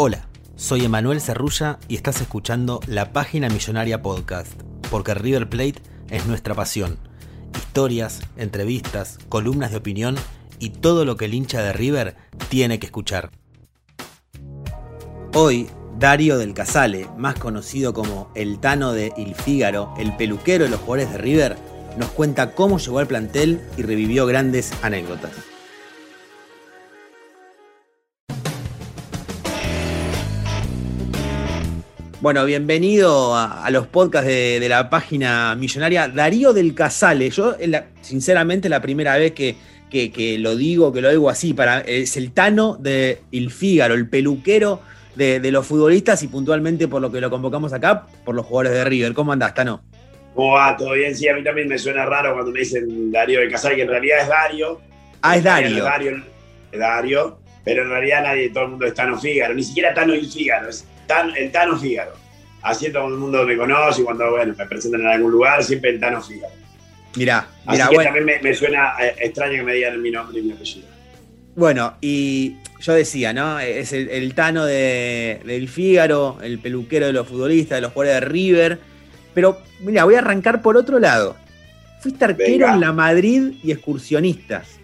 Hola, soy Emanuel Cerrulla y estás escuchando la Página Millonaria Podcast, porque River Plate es nuestra pasión. Historias, entrevistas, columnas de opinión y todo lo que el hincha de River tiene que escuchar. Hoy, Dario del Casale, más conocido como el Tano de Il Fígaro, el peluquero de los jugadores de River, nos cuenta cómo llegó al plantel y revivió grandes anécdotas. Bueno, bienvenido a, los podcasts de, la página millonaria. Darío del Casale, yo sinceramente la primera vez que, lo digo, que lo digo así, para, es el Tano de Il Fígaro, el peluquero de, los futbolistas y puntualmente por lo que lo convocamos acá, por los jugadores de River. ¿Cómo andás, Tano? ¿Cómo va? ¿Todo bien? Sí, a mí también me suena raro cuando me dicen Darío del Casale, que en realidad es Dario. Ah, es Dario. Es Dario, es Dario pero en realidad nadie, todo el mundo es Tano Fígaro, ni siquiera Tano Il Fígaro, es el Tano Fígaro. Así todo el mundo me conoce y cuando bueno, me presentan en algún lugar, siempre el Tano Fígaro. Mirá, Así que también me, suena eh, extraño que me digan mi nombre y mi apellido. Bueno, y yo decía, ¿no? Es el, Tano de, del Fígaro, el peluquero de los futbolistas, de los jugadores de River. Pero, mira, voy a arrancar por otro lado. Fuiste arquero en la Madrid y excursionistas.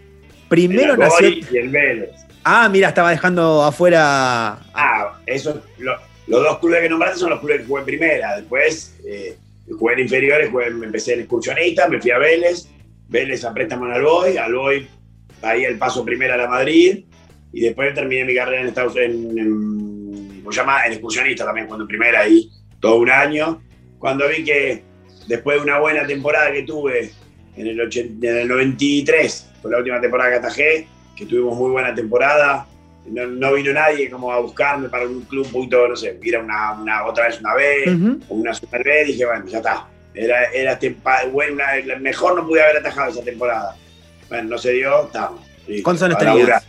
Primero nació. Y el Vélez. Ah, mira, estaba dejando afuera. Ah, eso lo, los dos clubes que nombraste son los clubes que jugué en primera. Después eh, jugué en inferiores, jugué, empecé en excursionista, me fui a Vélez. Vélez a préstamo en Alboy. Alboy, ahí el paso primera a la Madrid. Y después terminé mi carrera en Estados en, en, en excursionista también, cuando en primera ahí todo un año. Cuando vi que después de una buena temporada que tuve en el, en el 93, fue la última temporada que atajé, que tuvimos muy buena temporada, no, vino nadie como a buscarme para un club un poquito, no sé, ir a una, otra vez una B o una Super B, dije, bueno, ya está. Era, era bueno, mejor no pude haber atajado esa temporada. Bueno, no se dio, estamos. ¿Cuántos años tenías?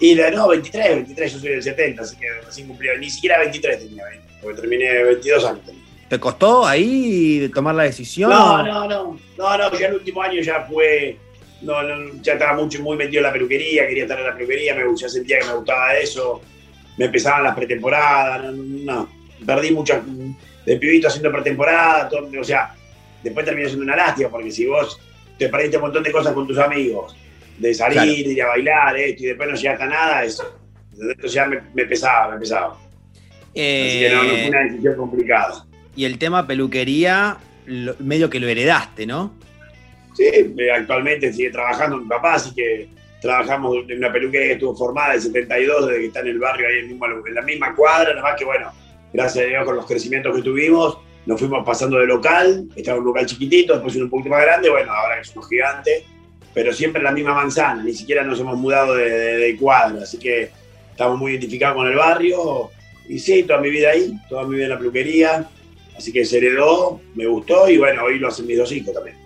Y la, no, 23, 23, yo soy del 70, así que recién cumplí, ni siquiera 23 tenía 20, porque terminé 22 años. ¿Te costó ahí tomar la decisión? No, no, no, no, no, ya el último año ya fue no, ya estaba mucho, muy metido en la peluquería, quería estar en la peluquería, me, ya sentía que me gustaba eso, me empezaban las pretemporadas, no, perdí muchas, de pibito haciendo pretemporada, o sea, después terminé siendo una lástima, porque si vos te perdiste un montón de cosas con tus amigos, de salir, de ir a bailar, esto, y después no llegaste a nada, eso, entonces ya me, pesaba, me pesaba. Así que no, no fue una decisión complicada. Y el tema peluquería, medio que lo heredaste, ¿no? Sí, eh, actualmente sigue trabajando mi papá, así que trabajamos en una peluquería que estuvo formada en 72, desde que está en el barrio, ahí en, la misma cuadra, nada más que bueno, gracias a Dios con los crecimientos que tuvimos, nos fuimos pasando de local, estaba un local chiquitito, después un poquito más grande, bueno, ahora es un gigante, pero siempre en la misma manzana, ni siquiera nos hemos mudado de, de, cuadra, así que estamos muy identificados con el barrio, y sí, toda mi vida ahí, toda mi vida en la peluquería, así que se heredó, me gustó, y bueno, hoy lo hacen mis dos hijos también.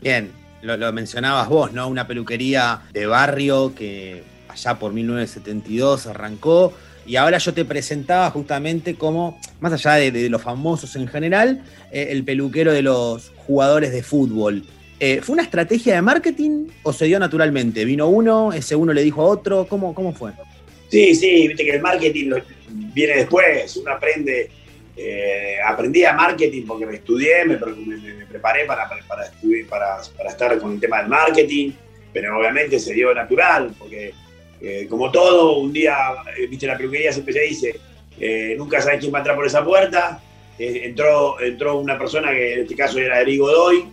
Bien, lo, mencionabas vos, ¿no? Una peluquería de barrio que allá por 1972 arrancó. Y ahora yo te presentaba justamente como, más allá de, los famosos en general, eh, el peluquero de los jugadores de fútbol. Eh, ¿Fue una estrategia de marketing o se dio naturalmente? ¿Vino uno, ese uno le dijo a otro? ¿Cómo, cómo fue? Sí, sí, viste que el marketing viene después, uno aprende eh, aprendí a marketing porque me estudié, me, preparé para, para, estudiar, para, para, estar con el tema del marketing, pero obviamente se dio natural, porque Eh, como todo, un día, eh, viste, la peluquería siempre se dice, eh, nunca sabes quién va a entrar por esa puerta. Eh, entró, entró una persona que en este caso era Eric Godoy,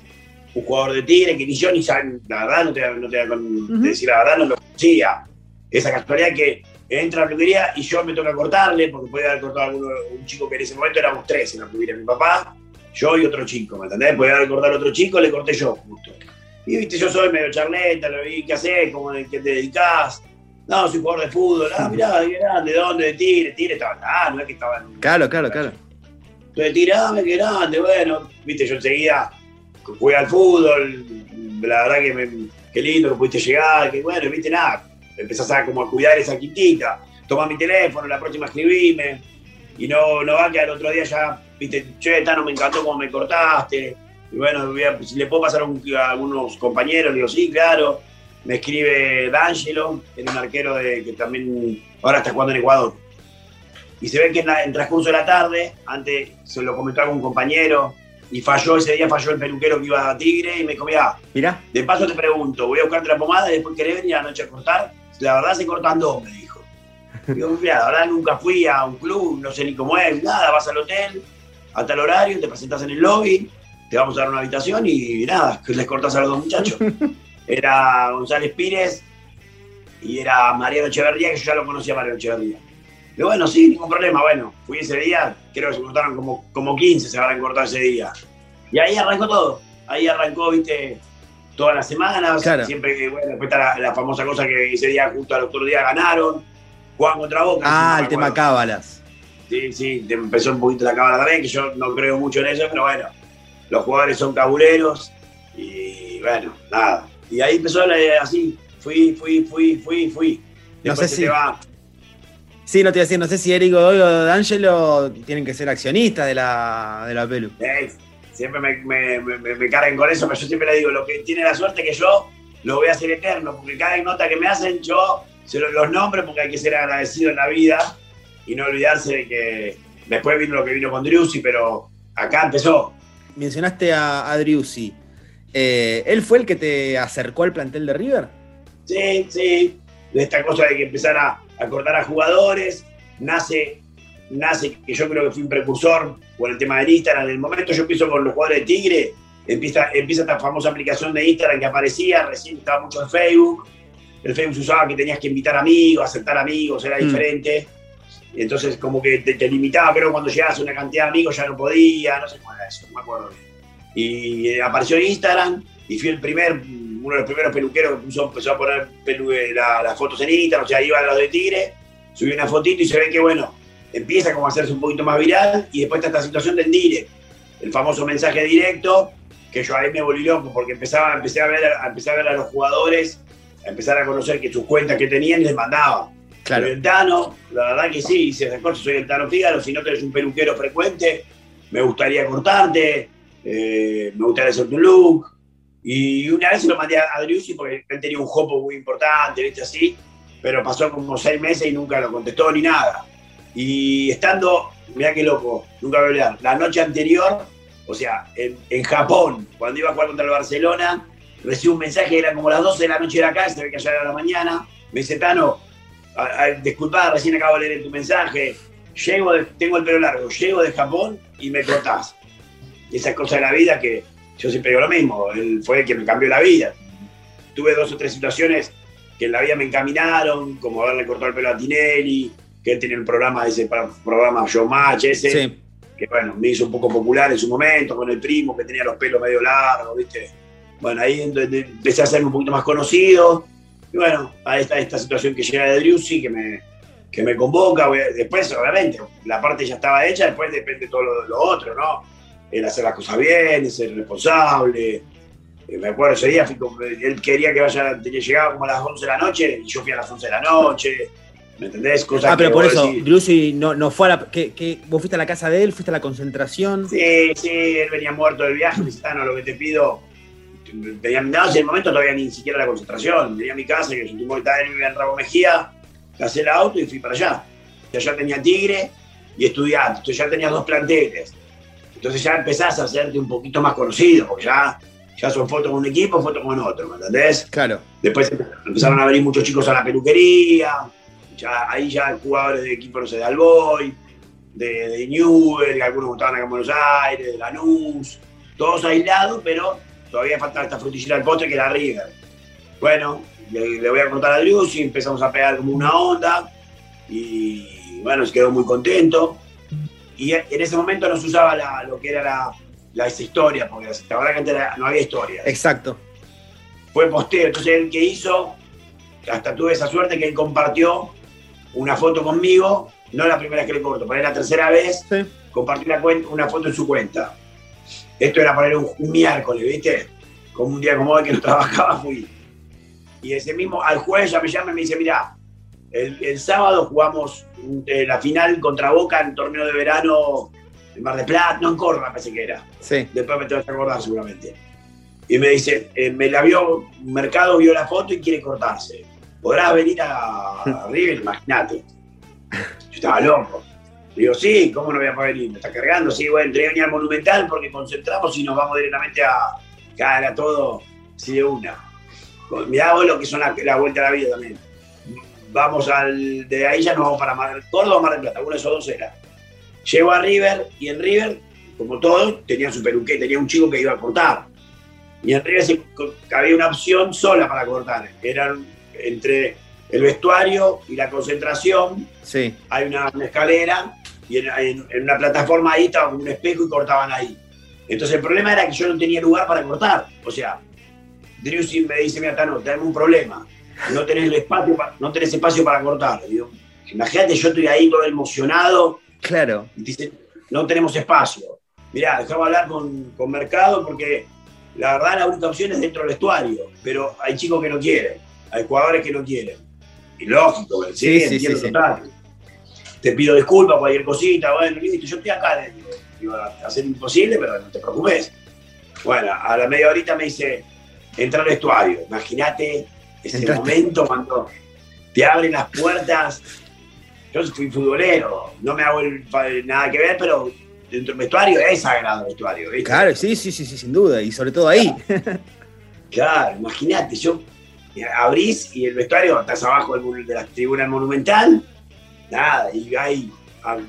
un jugador de Tigre, que ni yo ni saben, la verdad, no te, no te, no te decir la verdad, no lo conocía. Esa casualidad que entra a la peluquería y yo me toca cortarle, porque podía haber cortado a alguno, un chico que en ese momento éramos tres en la peluquería, mi papá, yo y otro chico, ¿me entendés? Podía haber cortado a otro chico, le corté yo justo. Y viste, yo soy medio charleta, lo vi, ¿qué haces? ¿Cómo qué te dedicás? No, soy jugador de fútbol. Ah, mirá, qué grande, ¿de dónde? De Tigre. Tigre estaba, ah, no es que estaba en... Claro, claro, claro. Entonces, tirame, qué grande, bueno. Viste, yo enseguida jugué al fútbol, la verdad que me, qué lindo que pudiste llegar, que bueno, viste, nada. Empezás a, como a cuidar esa quintita. Toma mi teléfono, la próxima escribime. Y no, no va que al otro día ya, viste, che, Tano, me encantó cómo me cortaste. Y bueno, si le puedo pasar a, un- a algunos compañeros, le digo, sí, claro. Me escribe D'Angelo, que era un arquero de, que también ahora está jugando en Ecuador. Y se ve que en, la- en transcurso de la tarde, antes se lo comentó a algún compañero, y falló, ese día falló el peluquero que iba a Tigre, y me dijo, mira, Mirá. de paso te pregunto, voy a buscarte la pomada y después querés venir a la noche a cortar. La verdad se cortan dos, me dijo. Digo, mira, la verdad nunca fui a un club, no sé ni cómo es, nada, vas al hotel, hasta el horario, te presentas en el lobby, te vamos a dar una habitación y nada, les cortas a los dos muchachos. Era González Pires y era Mariano Echeverría, que yo ya lo conocía a Mariano Echeverría. Y bueno, sí, ningún problema, bueno, fui ese día, creo que se cortaron como, como 15, se habrán cortado ese día. Y ahí arrancó todo, ahí arrancó, viste, todas las semanas, Claro. siempre que, bueno, después está la, la famosa cosa que ese día, justo al otro día ganaron, jugaban contra Boca. Ah, no el tema cábalas. Sí, sí, te empezó un poquito la cámara también, que yo no creo mucho en eso, pero bueno, los jugadores son cabuleros y bueno, nada. Y ahí empezó la, así, fui, fui, fui, fui, fui. No Después sé se si- te va. Sí, no te iba a decir, no sé si Eric Godoy o D'Angelo tienen que ser accionistas de la, de la Pelu. Eh, siempre me, me, me, me cargan con eso, pero yo siempre le digo, lo que tiene la suerte que yo lo voy a hacer eterno, porque cada nota que me hacen yo se lo- los nombro porque hay que ser agradecido en la vida y no olvidarse de que después vino lo que vino con Driussi, pero acá empezó. Mencionaste a, a Driussi. Eh, ¿Él fue el que te acercó al plantel de River? Sí, sí, de esta cosa de que empezar a, a cortar a jugadores, nace, nace que yo creo que fui un precursor por el tema del Instagram. En el momento yo empiezo con los jugadores de Tigre, empieza, empieza esta famosa aplicación de Instagram que aparecía, recién estaba mucho en Facebook. El Facebook se usaba que tenías que invitar amigos, aceptar amigos, era Mm. diferente. Entonces como que te, te limitaba, creo cuando llegabas a una cantidad de amigos ya no podía, no sé cómo era eso, no me acuerdo bien. Y eh, apareció en Instagram y fui el primer, uno de los primeros peluqueros que puso, empezó a poner pelu- la- las fotos en Instagram, o sea, iba a los de Tigre, subí una fotito y se ve que, bueno, empieza como a hacerse un poquito más viral y después está esta situación del direct, el famoso mensaje directo, que yo ahí me volví loco porque empezaba, empecé, a ver, a, empecé a ver a los jugadores, a empezar a conocer que sus cuentas que tenían les mandaba. Soy el Tano, la verdad que sí, hice esas cosas, soy el Tano Fígaro, si no tenés un peluquero frecuente, me gustaría cortarte, eh, me gustaría hacerte un look. Y una vez se lo mandé a Adriusi porque él tenía un jopo muy importante, ¿viste? Así, pero pasó como seis meses y nunca lo contestó ni nada. Y estando, mirá qué loco, nunca voy a olvidar, la noche anterior, o sea, en, en Japón, cuando iba a jugar contra el Barcelona, recibí un mensaje, era como las 12 de la noche de acá, se ve que allá era la mañana, me dice, Tano, a- a- disculpá, recién acabo de leer tu mensaje, llego tengo el pelo largo, llego de Japón y me cortás. Y esa cosa de la vida que yo siempre digo lo mismo, él fue el que me cambió la vida. Tuve dos o tres situaciones que en la vida me encaminaron, como haberle cortado el pelo a Tinelli, que él tenía un programa, ese programa Showmatch, ese, Sí. que bueno, me hizo un poco popular en su momento, con el primo que tenía los pelos medio largos, ¿viste? Bueno, ahí de- empecé a hacerme un poquito más conocido. Y bueno, ahí está esta situación que llega de Driussi, que me, que me convoca. A- Después, obviamente, la parte ya estaba hecha, después depende todo lo, lo otro, ¿no? El hacer las cosas bien, el ser responsable. Eh, Me acuerdo ese día, él quería que vaya, tenía, llegaba como a las 11 de la noche, y yo fui a las 11 de la noche. ¿Me entendés? Cosas Ah, pero que por eso, decís, no, no fue a la. Que, que- ¿Vos fuiste a la casa de él? ¿Fuiste a la concentración? Sí, sí, él venía muerto del viaje, me dice, "Tano, lo que te pido. Tenía, no, en el momento todavía ni siquiera la concentración. Tenía mi casa, que yo que estaba en Rabo Mejía, casé el auto y fui para allá. Y allá tenía Tigre y estudiante. Entonces ya tenías dos planteles. Entonces ya empezás a hacerte un poquito más conocido, porque ya ya son fotos con un equipo, fotos con otro, ¿me entendés? Claro. Después empezaron a venir muchos chicos a la peluquería, ya, ahí ya jugadores de equipo, no sé, de Alboy, de, de Newell, algunos estaban acá en Buenos Aires, de Lanús, todos aislados, pero todavía faltaba esta frutillera del postre que era River. Bueno, le, le voy a contar a Drius y empezamos a pegar como una onda y bueno, se quedó muy contento. Y en ese momento no se usaba la- lo que era la, la esa historia, porque la verdad que antes no había historia. Exacto. Fue posteo, entonces él que hizo, hasta tuve esa suerte que él compartió una foto conmigo, no la primera vez que le corto, es la tercera vez, Sí. compartió una, cuenta, una foto en su cuenta. Esto era para él un, un miércoles, ¿viste? Como un día como hoy que no trabajaba, fui. Y ese mismo, al jueves ya me llama y me dice, mira, el, el sábado jugamos eh, la final contra Boca en torneo de verano en Mar de Plata, no en Córdoba, pensé que era. Sí. Después me tengo que acordar seguramente. Y me dice, eh, me la vio, Mercado vio la foto y quiere cortarse. ¿Podrás venir a, River? Imagínate. Yo estaba loco. Digo, sí, ¿cómo no voy a poder venir? ¿Me está cargando? Sí, bueno, venir al Monumental porque concentramos y nos vamos directamente a caer a todo, sí, de una. Mirá vos lo que son la, la vuelta a la vida también. Vamos al, de ahí ya nos vamos para Mar, Córdoba o Mar del Plata, uno de esos dos era. Llego a River y en River, como todos, tenía su peluque, tenía un chico que iba a cortar. Y en River se- había una opción sola para cortar. Eran entre el vestuario y la concentración, Sí. hay una, una escalera y en, en- en una plataforma ahí estaba un espejo y cortaban ahí. Entonces el problema era que yo no tenía lugar para cortar. O sea, Drewsy me dice, mira, Tano, tenemos un problema. No tenés, el espacio, pa- no tenés espacio para cortar. Digo, imagínate, yo estoy ahí todo emocionado Claro. y dice, no tenemos espacio. Mirá, dejamos hablar con, con Mercado porque la verdad la única opción es dentro del vestuario, pero hay chicos que no quieren, hay jugadores que no quieren. Y lógico, sí, Sí, sí, entiendo sí, total. Te pido disculpas, cualquier cosita, bueno, listo, yo estoy acá, le digo, digo, a hacer imposible, pero no te preocupes. Bueno, a la media horita me dice, entra al vestuario, imagínate ese Entraste. momento cuando te abren las puertas yo fui futbolero, no me hago el- nada que ver, pero dentro del vestuario es sagrado el vestuario, ¿viste? Claro, sí, sí, sí, sí, sin duda. Y sobre todo ahí. Claro, imagínate, yo abrís y el vestuario estás abajo de la tribuna monumental, nada, y hay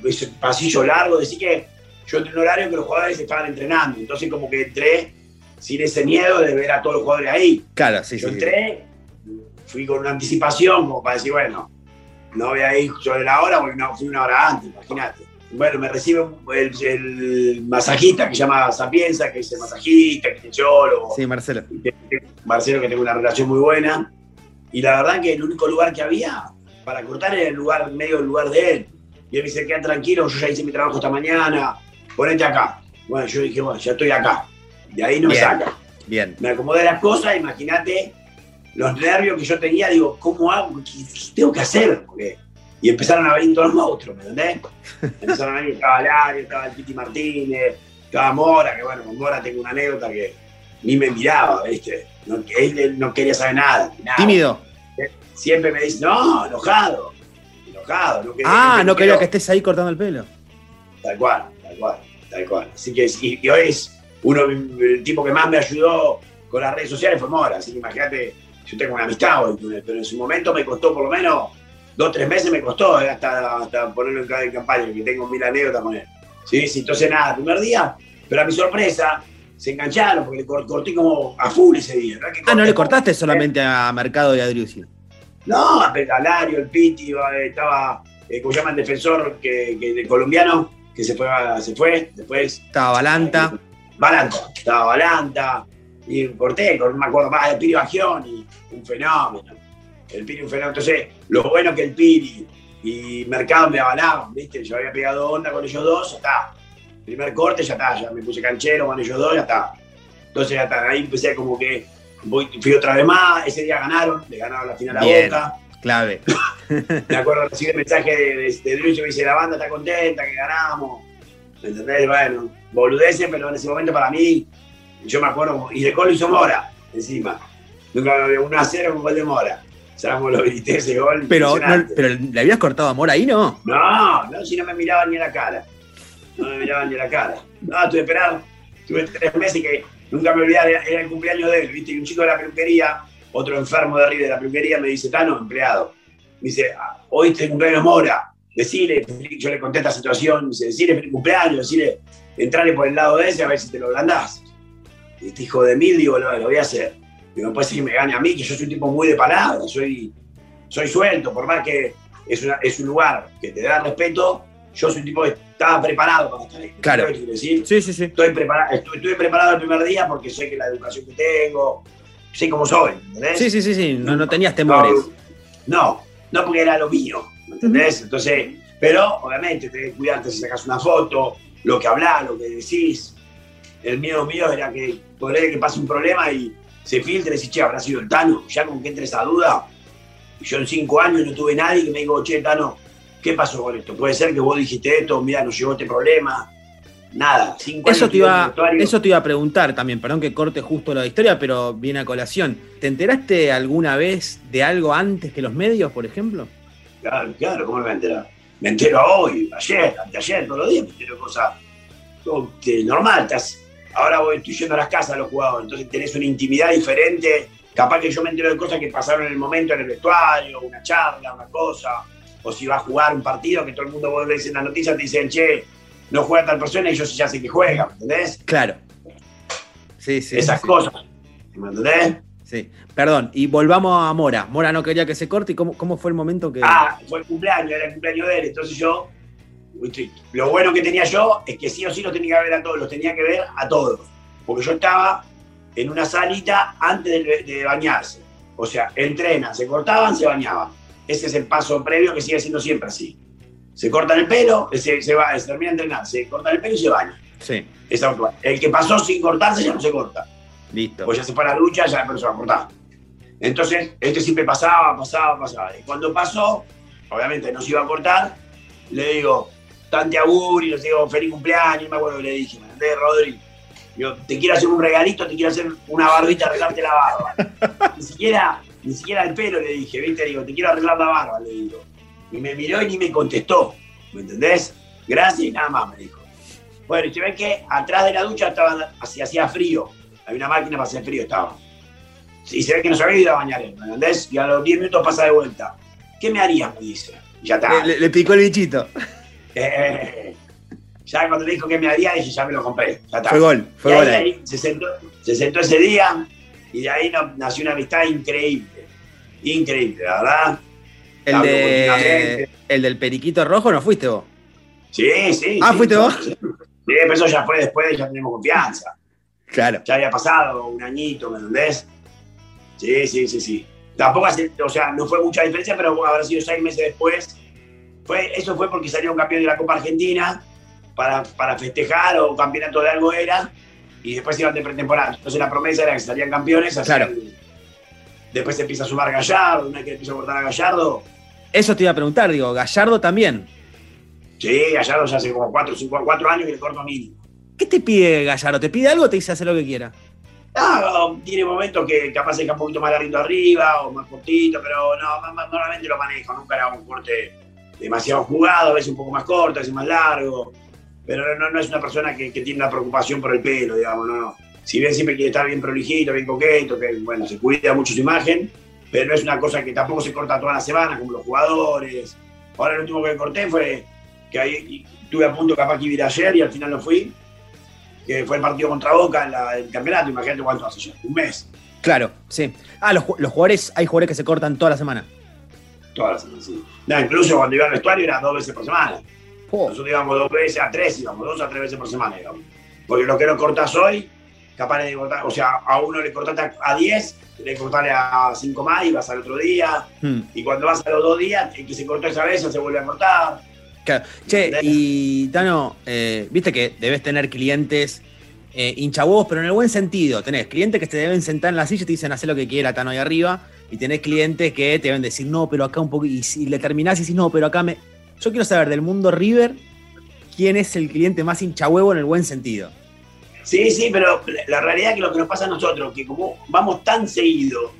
ese pasillo largo, decir que yo entré en un horario que los jugadores estaban entrenando, entonces como que entré sin ese miedo de ver a todos los jugadores ahí. Claro, sí, yo sí. sí. entré, fui con una anticipación como para decir, bueno, no voy a ir sobre la hora porque no, fui una hora antes, imagínate. Bueno, me recibe el, el masajista que se llama Sapienza, que es el masajista, que es geólogo, Sí, Marcelo. Marcelo, que tengo una relación muy buena. Y la verdad que el único lugar que había para cortar era el lugar, medio del lugar de él. Y él me dice, queda tranquilo, yo ya hice mi trabajo esta mañana, ponete acá. Bueno, yo dije, bueno, ya estoy acá. De ahí no me Bien. saca Bien. me acomodé las cosas, imagínate los nervios que yo tenía, digo, ¿cómo hago? ¿Qué, qué tengo que hacer? Porque- y empezaron a venir todos los monstruos, ¿me entendés? Empezaron a venir, estaba Lario, estaba el Piti Martínez, estaba Mora, que bueno, con Mora tengo una anécdota que ni me miraba, ¿viste? No, él, no quería saber nada, nada. Tímido. Siempre me dice, no, enojado, enojado. No quería Ah, no quería que estés ahí cortando el pelo. Tal cual, tal cual, tal cual. Así que y, y hoy es uno, el tipo que más me ayudó con las redes sociales fue Mora. Así que imagínate, yo tengo una amistad hoy pero en su momento me costó por lo menos dos, tres meses me costó eh, hasta, hasta ponerlo en cada campaña, que tengo mil anécdotas con él. Sí, sí, entonces nada, primer día, pero a mi sorpresa, se engancharon porque le cor- corté como a full ese día. que Ah, no le cortaste solamente a Mercado y a Driussi. no, a Pedalario, el Piti, estaba, eh, como se llama el defensor que, que- el colombiano, que se fue, se fue, después Estaba Balanta. Balanta, estaba Balanta, y corté, con- no me acuerdo más, el Piri Bagioni, un fenómeno. El Piri un fenómeno. Entonces, lo bueno que el Piri y Mercado me avalaban, ¿viste? Yo había pegado onda con ellos dos, ya está. Primer corte, ya está, ya me puse canchero con ellos dos, ya está. Entonces, ya está, ahí empecé como que voy- fui otra vez más, ese día ganaron, le ganaron la final a Bien. Boca. Clave. Me acuerdo recibí el mensaje de, de, de me dice, la banda está contenta, que ganamos. ¿Me entendés? Bueno, boludeces, pero en ese momento para mí, yo me acuerdo, y de gol lo hizo Mora, encima. Nunca había 1 a 0 con gol de Mora. Lo grité ese gol. Pero, no, pero ¿le habías cortado amor ahí, no? No, no, si no me miraban ni a la cara. No me miraban ni a la cara. No, tuve que esperar, tuve tres meses que nunca me olvidé, era el cumpleaños de él, ¿viste? Y un chico de la peluquería, otro enfermo de arriba de la peluquería, me dice, Tano, empleado, me dice, ah, hoy te cumpleaños Mora, decirle, yo le conté esta situación, dice, decirle feliz cumpleaños, decirle, entrale por el lado de ese a ver si te lo blandás. Y este hijo de mil, digo, lo, lo voy a hacer. Digo, no puede ser que me gane a mí, que yo soy un tipo muy de palabra, soy, soy suelto, por más que es, una- es un lugar que te da respeto, yo soy un tipo que estaba preparado para estar ahí. Claro. ¿Sabes lo que quiero decir? Sí, sí, sí. Estoy, preparado, estoy, estuve preparado el primer día porque sé que la educación que tengo, sé cómo soy, ¿entendés? Sí, sí, sí, sí. No, no tenías temores. No, no porque era lo mío, ¿me ¿entendés? Entonces, pero obviamente tenés que cuidarte si sacas una foto, lo que hablás, lo que decís. El miedo mío era que podría que pase un problema y se filtre y decís, che, habrá sido el Tano, ya con que entre esa duda. Y yo en cinco años no tuve nadie que me diga, che, Tano, ¿qué pasó con esto? Puede ser que vos dijiste esto, mira, nos llegó este problema. Nada, cinco Eso años te, iba, eso te iba a preguntar también, perdón que corte justo la historia, pero viene a colación. ¿Te enteraste alguna vez de algo antes que los medios, por ejemplo? Claro, claro, ¿cómo me voy a enterar? Me entero todos ayer, anteayer, todos los días me entero cosas normal. Estás, ahora voy, estoy yendo a las casas de los jugadores, entonces tenés una intimidad diferente. Capaz que yo me entero de cosas que pasaron en el momento en el vestuario, una charla, una cosa. O si va a jugar un partido que todo el mundo vos lees en las noticias, te dicen, che, no juega tal persona y yo ya sé que juega, ¿me entendés? Claro. Sí, sí. Esas sí. cosas, ¿me entendés? Sí. Perdón, y volvamos a Mora. Mora no quería que se corte. ¿Y cómo, cómo fue el momento que.? Ah, fue el cumpleaños, era el cumpleaños de él. Entonces yo, lo bueno que tenía yo es que sí o sí los tenía que ver a todos, los tenía que ver a todos. Porque yo estaba en una salita antes de, de bañarse. O sea, entrenan, se cortaban, se bañaban. Ese es el paso previo que sigue siendo siempre así. Se cortan el pelo, se, se va, se termina de entrenar, se cortan el pelo y se baña. Sí, Es. El que pasó sin cortarse ya no se corta. listo. Pues ya se fue a la ducha, ya pero se va a cortar. Entonces, este siempre pasaba, pasaba, pasaba. Y cuando pasó, obviamente no se iba a cortar, le digo, tante auguri, le digo, feliz cumpleaños, me acuerdo que le dije, ¿me entendés, Rodri? Yo, te quiero hacer un regalito, te quiero hacer una barbita, arreglarte la barba. ni siquiera, ni siquiera el pelo le dije, ¿viste? Digo, te quiero arreglar la barba, le digo. Y me miró y ni me contestó, ¿me entendés? Gracias y nada más, me dijo. Bueno, y se ve que atrás de la ducha estaba, hacía, hacía frío. Había una máquina para hacer frío, estaba. Y se ve que no se había ido a bañar él, ¿me entendés? Y a los 10 minutos pasa de vuelta. ¿Qué me harías? Me dice. Y ya está. Le, le picó el bichito. Eh, ya cuando le dijo que me haría, dije, ya me lo compré. Ya está. Fue gol, fue Y ahí, gol ahí. se, sentó, se sentó ese día y de ahí nació una amistad increíble. Increíble, la verdad. El, Hablo de, continuamente. el del periquito rojo no fuiste vos. Sí, sí. Ah, sí, ¿fuiste vos? Sí, pero eso ya fue después, ya tenemos confianza. Claro. Ya había pasado un añito, ¿me entendés? Sí, sí, sí, sí. Tampoco hace, o sea, no fue mucha diferencia, pero habrá sido seis meses después. Fue, eso fue porque salió un campeón de la Copa Argentina para, para festejar o campeonato de algo era, y después iban de pretemporada. Entonces la promesa era que salían campeones. hacían- Claro. Después se empieza a sumar Gallardo, una vez que empieza a cortar a Gallardo. Eso te iba a preguntar, digo, Gallardo también. Sí, Gallardo ya hace como cuatro, cinco, cuatro años que le corto mínimo. ¿Qué te pide Gallardo? ¿Te pide algo o te dice hacer lo que quiera? Ah, tiene momentos que capaz deja un poquito más larguito arriba o más cortito, pero no, ma- ma- normalmente lo manejo. Nunca hago un corte demasiado jugado, a veces un poco más corto, a veces más largo. Pero no, no, es una persona que, tiene una preocupación por el pelo, digamos, no, no. Si bien siempre quiere estar bien prolijito, bien coqueto, que bueno, se cuida mucho su imagen, pero no es una cosa que tampoco se corta toda la semana, como los jugadores. Ahora el último que corté fue que ahí estuve a punto capaz que ir ayer y al final no fui, que fue el partido contra Boca en la- el campeonato, imagínate cuánto hace ya, un mes. Claro, sí. Ah, los, los jugadores, hay jugadores que se cortan toda la semana. Todas las. No, incluso cuando iba al vestuario era dos veces por semana. Oh, Nosotros íbamos dos veces a tres, íbamos dos a tres veces por semana, digamos. Porque lo que no cortas hoy, capaz de cortar, o sea, a uno le cortaste a- a 10, le cortaste a 5 más y vas al otro día. hmm, Y cuando vas a los dos días, el que se cortó esa vez se vuelve a cortar. claro. Che, y Tano, eh, viste que debes tener clientes eh, pero en el buen sentido. Tenés clientes que te deben sentar en la silla y te dicen hacer lo que quiera, Tano, ahí arriba. Y tenés clientes que te deben decir, no, pero acá un poco. Y si le terminás y decís, no, pero acá me. Yo quiero saber del mundo River quién es el cliente más hinchahuevo en el buen sentido. Sí, sí, pero la realidad es que lo que nos pasa a nosotros, que como vamos tan seguido,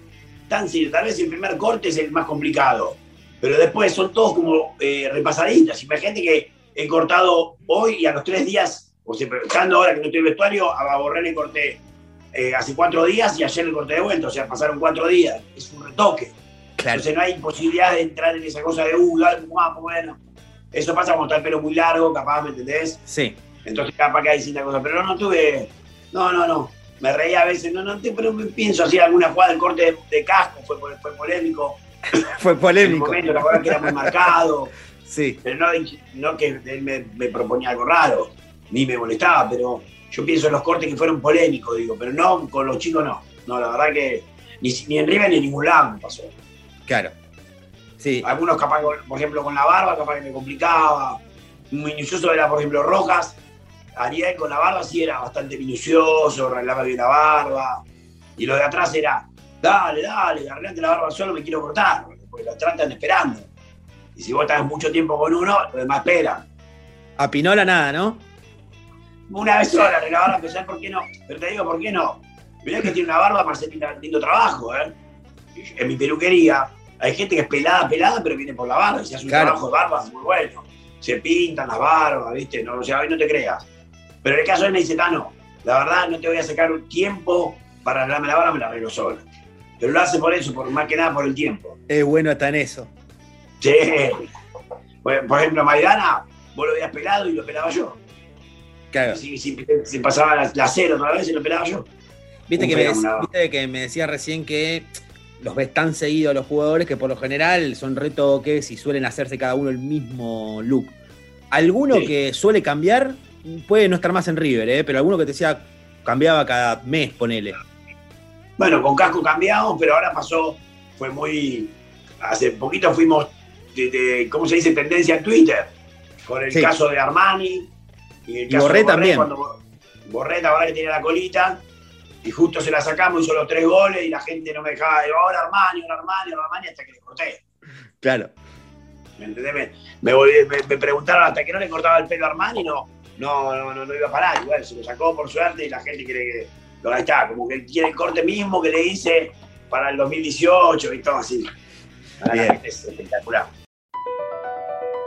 tan seguido, tal vez el primer corte es el más complicado, pero después son todos como eh, repasaditas. Imagínate que he cortado hoy y a los tres días, o sea, estando ahora que no estoy en vestuario, a Borrell le corté eh, hace cuatro días y ayer el corte de vuelta, o sea, pasaron cuatro días, es un retoque. Claro. Entonces no hay posibilidad de entrar en esa cosa de, uh, dale, guapo, bueno. Eso pasa cuando está el pelo muy largo, capaz, ¿me entendés? Sí. Entonces capaz que hay distintas cosas, pero no tuve, no, no, no. Me reía a veces, no, no, te- pero me pienso así alguna jugada del corte de, de casco, fue, fue polémico. Fue En el polémico. momento, la verdad que era muy marcado. Sí. Pero no, no que él me, me proponía algo raro, ni me molestaba, pero yo pienso en los cortes que fueron polémicos, digo, pero no, con los chicos no. No, la verdad que ni, ni en River ni en ningún lado me pasó. Claro. Sí. Algunos capaz, por ejemplo, con la barba, capaz que me complicaba. Minucioso era, por ejemplo, Rojas. Ariel con la barba sí era bastante minucioso, arreglaba bien la barba. Y lo de atrás era, dale, dale, arreglate la barba solo, me quiero cortar, porque lo tratan esperando. Y si vos estás mucho tiempo con uno, los demás esperan. A Pinola nada, ¿no? Una vez sola la barba, pensé, ¿por qué no? Pero te digo, ¿por qué no? Mirá que tiene una barba para hacer lindo- trabajo, ¿eh? En mi peluquería hay gente que es pelada, pelada, pero viene por la barba y se hace un Claro. trabajo de barba muy bueno. Se pintan las barbas, ¿viste? No, o sea, hoy no te creas. Pero en el caso de él me dice, Tano, la verdad no te voy a sacar un tiempo para arreglarme la barba, me la arreglo sola. Pero lo hace por eso, por más que nada por el tiempo. Es bueno hasta en eso. Sí. Por ejemplo, Maidana, vos lo veías pelado y lo pelaba yo. Claro. Si, si- si pasaba la, la cero otra vez y lo pelaba yo. Viste que, me, viste que me decías recién que los ves tan seguidos a los jugadores que por lo general son retoques y suelen hacerse cada uno el mismo look. Alguno Sí. que suele cambiar puede no estar más en River, ¿eh? pero alguno que te decía cambiaba cada mes, ponele. Bueno, con casco cambiamos, pero ahora pasó, fue muy. Hace poquito fuimos, de, de- ¿cómo se dice? Tendencia en Twitter, con el Sí. caso de Armani. Y, el caso Borré de también. Cuando Borré, la verdad que tenía la colita, y justo se la sacamos, hizo los tres goles, y la gente no me dejaba de ahora Armani, ahora Armani, ahora Armani, hasta que le corté. Claro. ¿Me entendés? Me, me volví- me- me preguntaron hasta que no le cortaba el pelo a Armani, no, no, no, no, no iba a parar. Igual se lo sacó por suerte y la gente quiere que. Lo, ahí está, como que quiere el corte mismo que le hice para el 2018 y todo así. Bien. Es espectacular.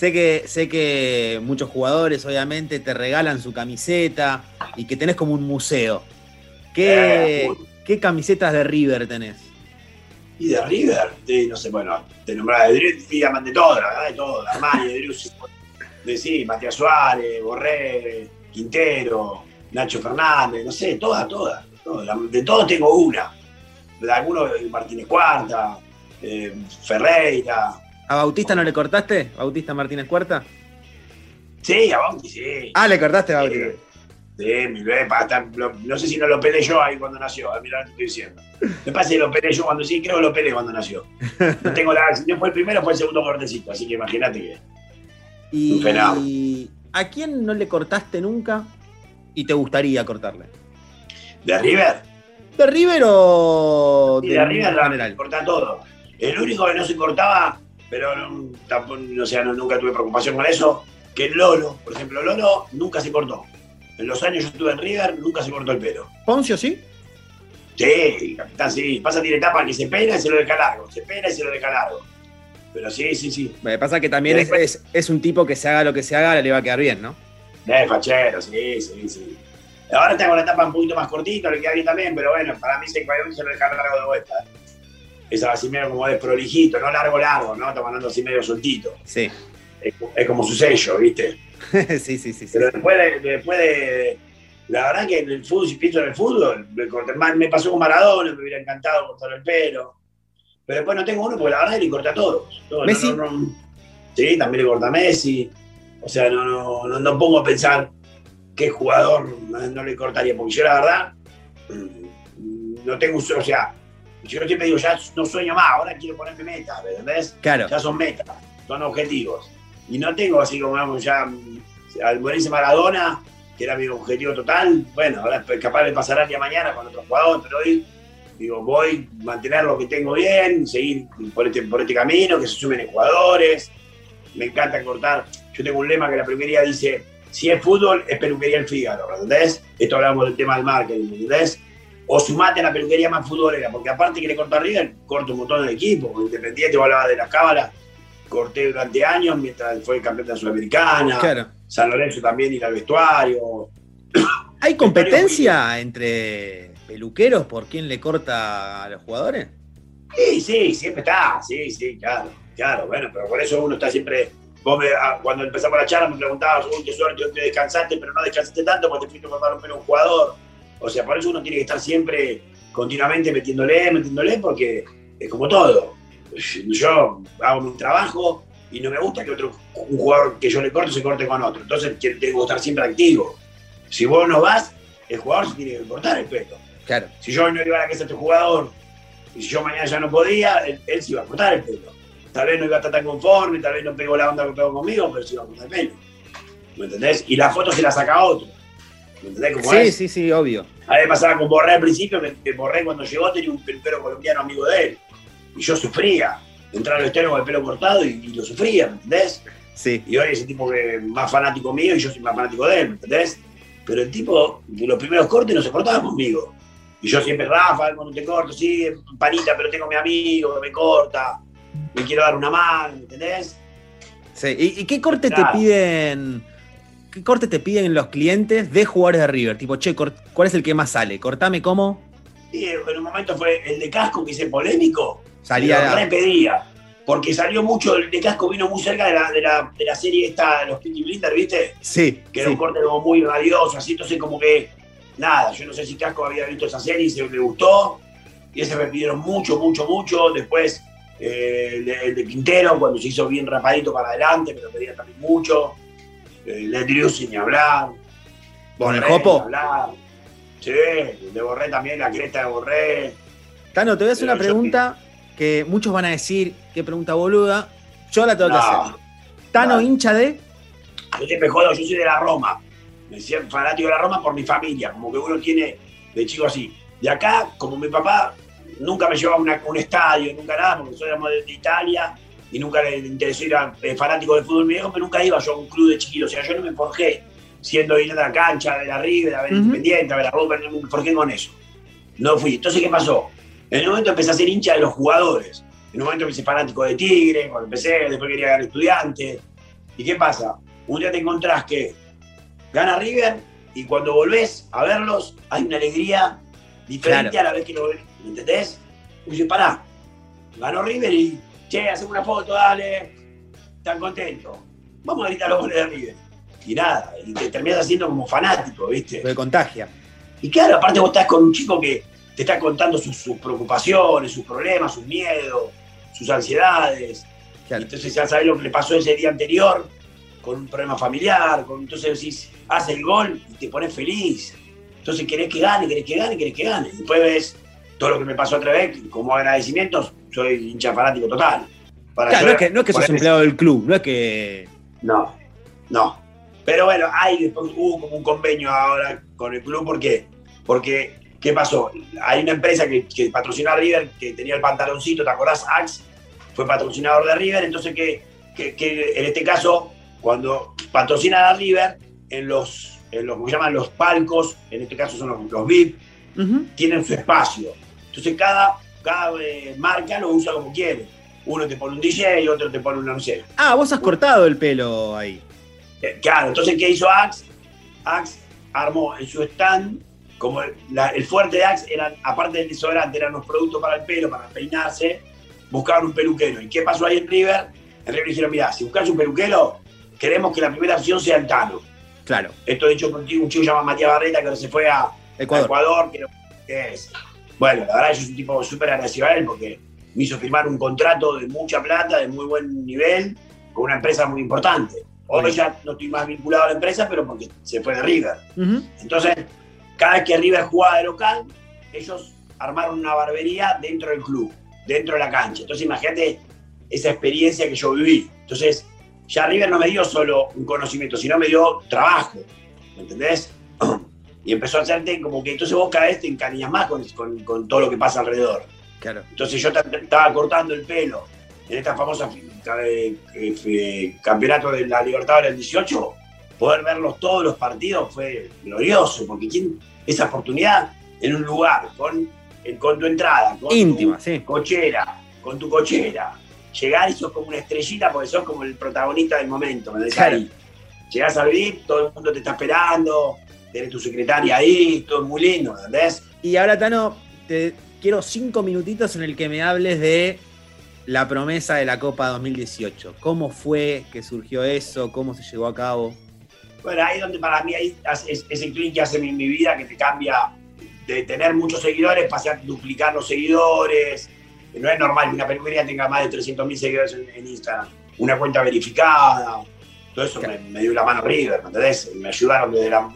Sé que, sé que muchos jugadores, obviamente, te regalan su camiseta y que tenés como un museo. ¿Qué, Eh, ¿qué camisetas de River tenés? Y de River, de, no sé, bueno, te nombraba de Drew, llaman de todo, la verdad, de todo. Armani, de Drew, de sí, Matías Suárez, Borré, Quintero, Nacho Fernández, no sé, todas, todas. todas. De todos tengo una. De algunos, eh, Martínez Cuarta, eh, Ferreira. ¿A Bautista no le cortaste? ¿Bautista Martínez Cuarta? Sí, a Bauti, sí. Ah, le cortaste a Bautista. Eh, Sí, mi bebé, hasta lo- no sé si no lo peleé yo ahí cuando nació, ah, mirá lo que estoy diciendo. Me parece que lo peleé yo cuando sí, creo que lo peleé cuando nació. No tengo la, si no fue el primero, fue el segundo cortecito, así que imagínate que. Y. ¿A quién no le cortaste nunca y te gustaría cortarle? ¿De River? ¿De River o Y del de River general? corta todo. El único que no se cortaba, pero no, tampoco, o sea, no- nunca tuve preocupación con eso, que el Lolo, por ejemplo, Lolo nunca se cortó. En los años yo estuve en River, nunca se cortó el pelo. ¿Poncio sí? Sí, capitán, sí. Pasa, tiene etapa que se pena y se lo deja largo. Se pena y se lo deja largo. Pero sí, sí, sí. Me pasa que también es, es- es un tipo que se haga lo que se haga, le va a quedar bien, ¿no? Es fachero, sí, sí, sí. Ahora con la etapa un poquito más cortita, le queda bien también, pero bueno, para mí se, se lo deja largo de vuelta. Es así medio como de prolijito, no largo, largo, ¿no? Estamos hablando así medio soltito. Sí. Es, es como su sello, ¿viste? sí, sí, sí. sí. Pero después de, después de- La verdad que en el fútbol, si pienso en el fútbol, me, me pasó con Maradona, me hubiera encantado cortar el pelo. Pero después no tengo uno porque la verdad que le corta a todos. ¿Messi? no, no, no. Sí, también le corta a Messi. O sea, no, no, no, no pongo a pensar qué jugador no, le cortaría. Porque yo la verdad mm, no tengo. O sea, yo siempre digo, ya no sueño más, ahora quiero ponerme metas, ¿me ¿entendés? Claro. ya son metas, son objetivos. Y no tengo así como vamos ya al morirse Maradona, que era mi objetivo total, bueno, ahora es capaz de pasar al día mañana con otro jugador, pero hoy digo, voy a mantener lo que tengo bien, seguir por este, por este camino, que se sumen jugadores, me encanta cortar. Yo tengo un lema que la primería dice, si es fútbol, es peluquería el Fígaro, ¿entendés? Esto hablamos del tema del marketing, ¿entendés? O sumate a la peluquería más futbolera, porque aparte que le corto a River, corto un montón de equipos, Independiente, vos hablabas de las cábalas, corté durante años mientras fue campeón de la Sudamericana, Claro. San Lorenzo también ir al vestuario. ¿Hay competencia entre peluqueros por quién le corta a los jugadores? Sí, sí, siempre está, sí, sí, claro, claro, bueno, pero por eso uno está siempre. Vos me- ah, cuando empezamos la charla me preguntabas, uy, qué suerte, hoy te descansaste, pero no descansaste tanto porque te fuiste a cortar un pelo a un jugador. O sea, por eso uno tiene que estar siempre continuamente metiéndole, metiéndole, porque es como todo. Yo hago mi trabajo y no me gusta que otro un jugador que yo le corte se corte con otro. Entonces tengo que estar siempre activo. Si vos no vas, el jugador se tiene que cortar el pelo. Claro. Si yo no iba a la casa de este jugador y si yo mañana ya no podía, él, él se iba a cortar el pelo. Tal vez no iba a estar tan conforme, tal vez no pegó la onda que pegó conmigo, pero se iba a cortar el pelo. ¿Me entendés? Y la foto se la saca otro. ¿Me entendés cómo Sí, es? sí, sí, obvio. A mí me pasaba con Borré al principio, que, que Borré cuando llegó tenía un peluquero colombiano amigo de él. Y yo sufría. Entrar al vestuario con el pelo cortado y, y lo sufría, ¿me entendés? Sí. Y hoy es el tipo que más fanático mío y yo soy más fanático de él, ¿me entendés? Pero el tipo, de los primeros cortes no se cortaba conmigo. Y yo siempre, Rafa, cuando te corto, sí, panita, pero tengo a mi amigo que me corta, me quiero dar una mano, ¿me entendés? Sí. ¿Y, y qué corte te piden? ¿Qué corte te piden los clientes de jugadores de River? Tipo, che, ¿cuál es el que más sale? Cortame cómo. Y en un momento fue el de casco que hice polémico, Salía. lo repedía. Porque salió mucho, el de casco vino muy cerca de la, de la, de la serie esta, los Peaky Blinders, ¿viste? Sí. que era sí. un corte como muy radioso, así, entonces como que, nada, yo no sé si Casco había visto esa serie y se le gustó, y ese me pidieron mucho, mucho, mucho, después eh, el, de, el de Quintero, cuando se hizo bien rapadito para adelante, me lo pedían también mucho, de Drew sin hablar, ¿Con el Jopo? hablar. sí, el de Borré también, la cresta de Borré, Tano, te voy a hacer Pero una yo- pregunta que muchos van a decir, qué pregunta boluda. Yo la tengo que hacer. Tano, No. hincha de. jodo, yo soy de la Roma, me decía fanático de la Roma por mi familia, como que uno tiene de chico así. De acá, como mi papá nunca me llevaba a un estadio, nunca nada, porque de, de Italia y nunca le interesó ir a eh, fanático del fútbol viejo, pero nunca iba yo a un club de chiquitos. O sea, yo no me forjé siendo ir a la cancha, de la River, a ver Ujú. Independiente, a ver a Boca, no me forjé con eso. No fui. Entonces, ¿qué pasó? En un momento empecé a ser hincha de los jugadores. En un momento me hice fanático de Tigre, cuando empecé, después quería ganar estudiante. ¿Y qué pasa? Un día te encontrás que gana River y cuando volvés a verlos hay una alegría diferente Claro. a la vez que lo ves. ¿Me entendés? Y dices, pará, ganó River y, che, hacemos una foto, dale, están contentos. Vamos a gritar los goles de River. Y nada, y te terminas haciendo como fanático, ¿viste? Lo de contagia. Y claro, aparte vos estás con un chico que te está contando sus, sus preocupaciones, sus problemas, sus miedos, sus ansiedades. Claro. Entonces ya sabes lo que le pasó ese día anterior con un problema familiar, con, entonces decís, hace el gol y te pones feliz. Entonces querés que gane, querés que gane, querés que gane. Después ves todo lo que me pasó otra vez, como agradecimientos, soy hincha fanático total. claro, no es que, no es que sos empleado del club, no es que. No, no. Pero bueno, hay después hubo como un convenio ahora con el club, ¿por qué? Porque, ¿qué pasó? Hay una empresa que, que patrocinó a River, que tenía el pantaloncito, ¿te acordás? Axe, fue patrocinador de River, entonces que, que, en este caso, cuando patrocinan a River, en los, en los, ¿cómo llaman? Los palcos, en este caso son los, los VIP, tienen su espacio. Entonces cada, cada eh, marca lo usa como quiere. Uno te pone un DJ y otro te pone una, no sé. Ah, vos has cortado el pelo ahí. Eh, claro, entonces, ¿qué hizo Axe? Axe armó en su stand, como el, fuerte de Axe, eran, aparte del desodorante, eran los productos para el pelo, para peinarse, buscaban un peluquero. ¿Y qué pasó ahí en River? En River dijeron, mira, si buscas un peluquero, queremos que la primera opción sea el Tano. Claro. Esto dicho por un chico llamado Matías Barreta, que ahora se fue a Ecuador, que, es. Bueno, la verdad yo soy un tipo súper agradecido a él porque me hizo firmar un contrato de mucha plata, de muy buen nivel, con una empresa muy importante. Hoy ya no estoy más vinculado a la empresa, pero porque se fue de River. Entonces, cada vez que River jugaba de local, ellos armaron una barbería dentro del club, dentro de la cancha. Entonces, imagínate esa experiencia que yo viví. Entonces, ya River no me dio solo un conocimiento, sino me dio trabajo. ¿Me entendés? Y empezó a hacerte como que entonces vos cada vez te encariñas más con, con, todo lo que pasa alrededor. Claro. Entonces yo estaba cortando el pelo en esta famosa eh, eh, campeonato de la Libertad del 18, poder verlos todos los partidos fue glorioso, porque esa oportunidad en un lugar con, con tu entrada, con Íntima, tu cochera, con tu cochera, llegar y sos como una estrellita porque sos como el protagonista del momento, me decís ahí. Llegás al VIP, todo el mundo te está esperando, tenés tu secretaria ahí, todo muy lindo, ¿entendés? Y ahora, Tano, te quiero cinco minutitos en el que me hables de la promesa de la Copa 2018. ¿Cómo fue que surgió eso? ¿Cómo se llevó a cabo? Bueno, ahí es donde para mí es, el clic que hace mi, vida, que te cambia de tener muchos seguidores, pasar a duplicar los seguidores. No es normal que una peluquería tenga más de 300.000 seguidores en, Instagram. Una cuenta verificada. Todo eso me, dio la mano River, ¿me entendés? Me ayudaron desde la,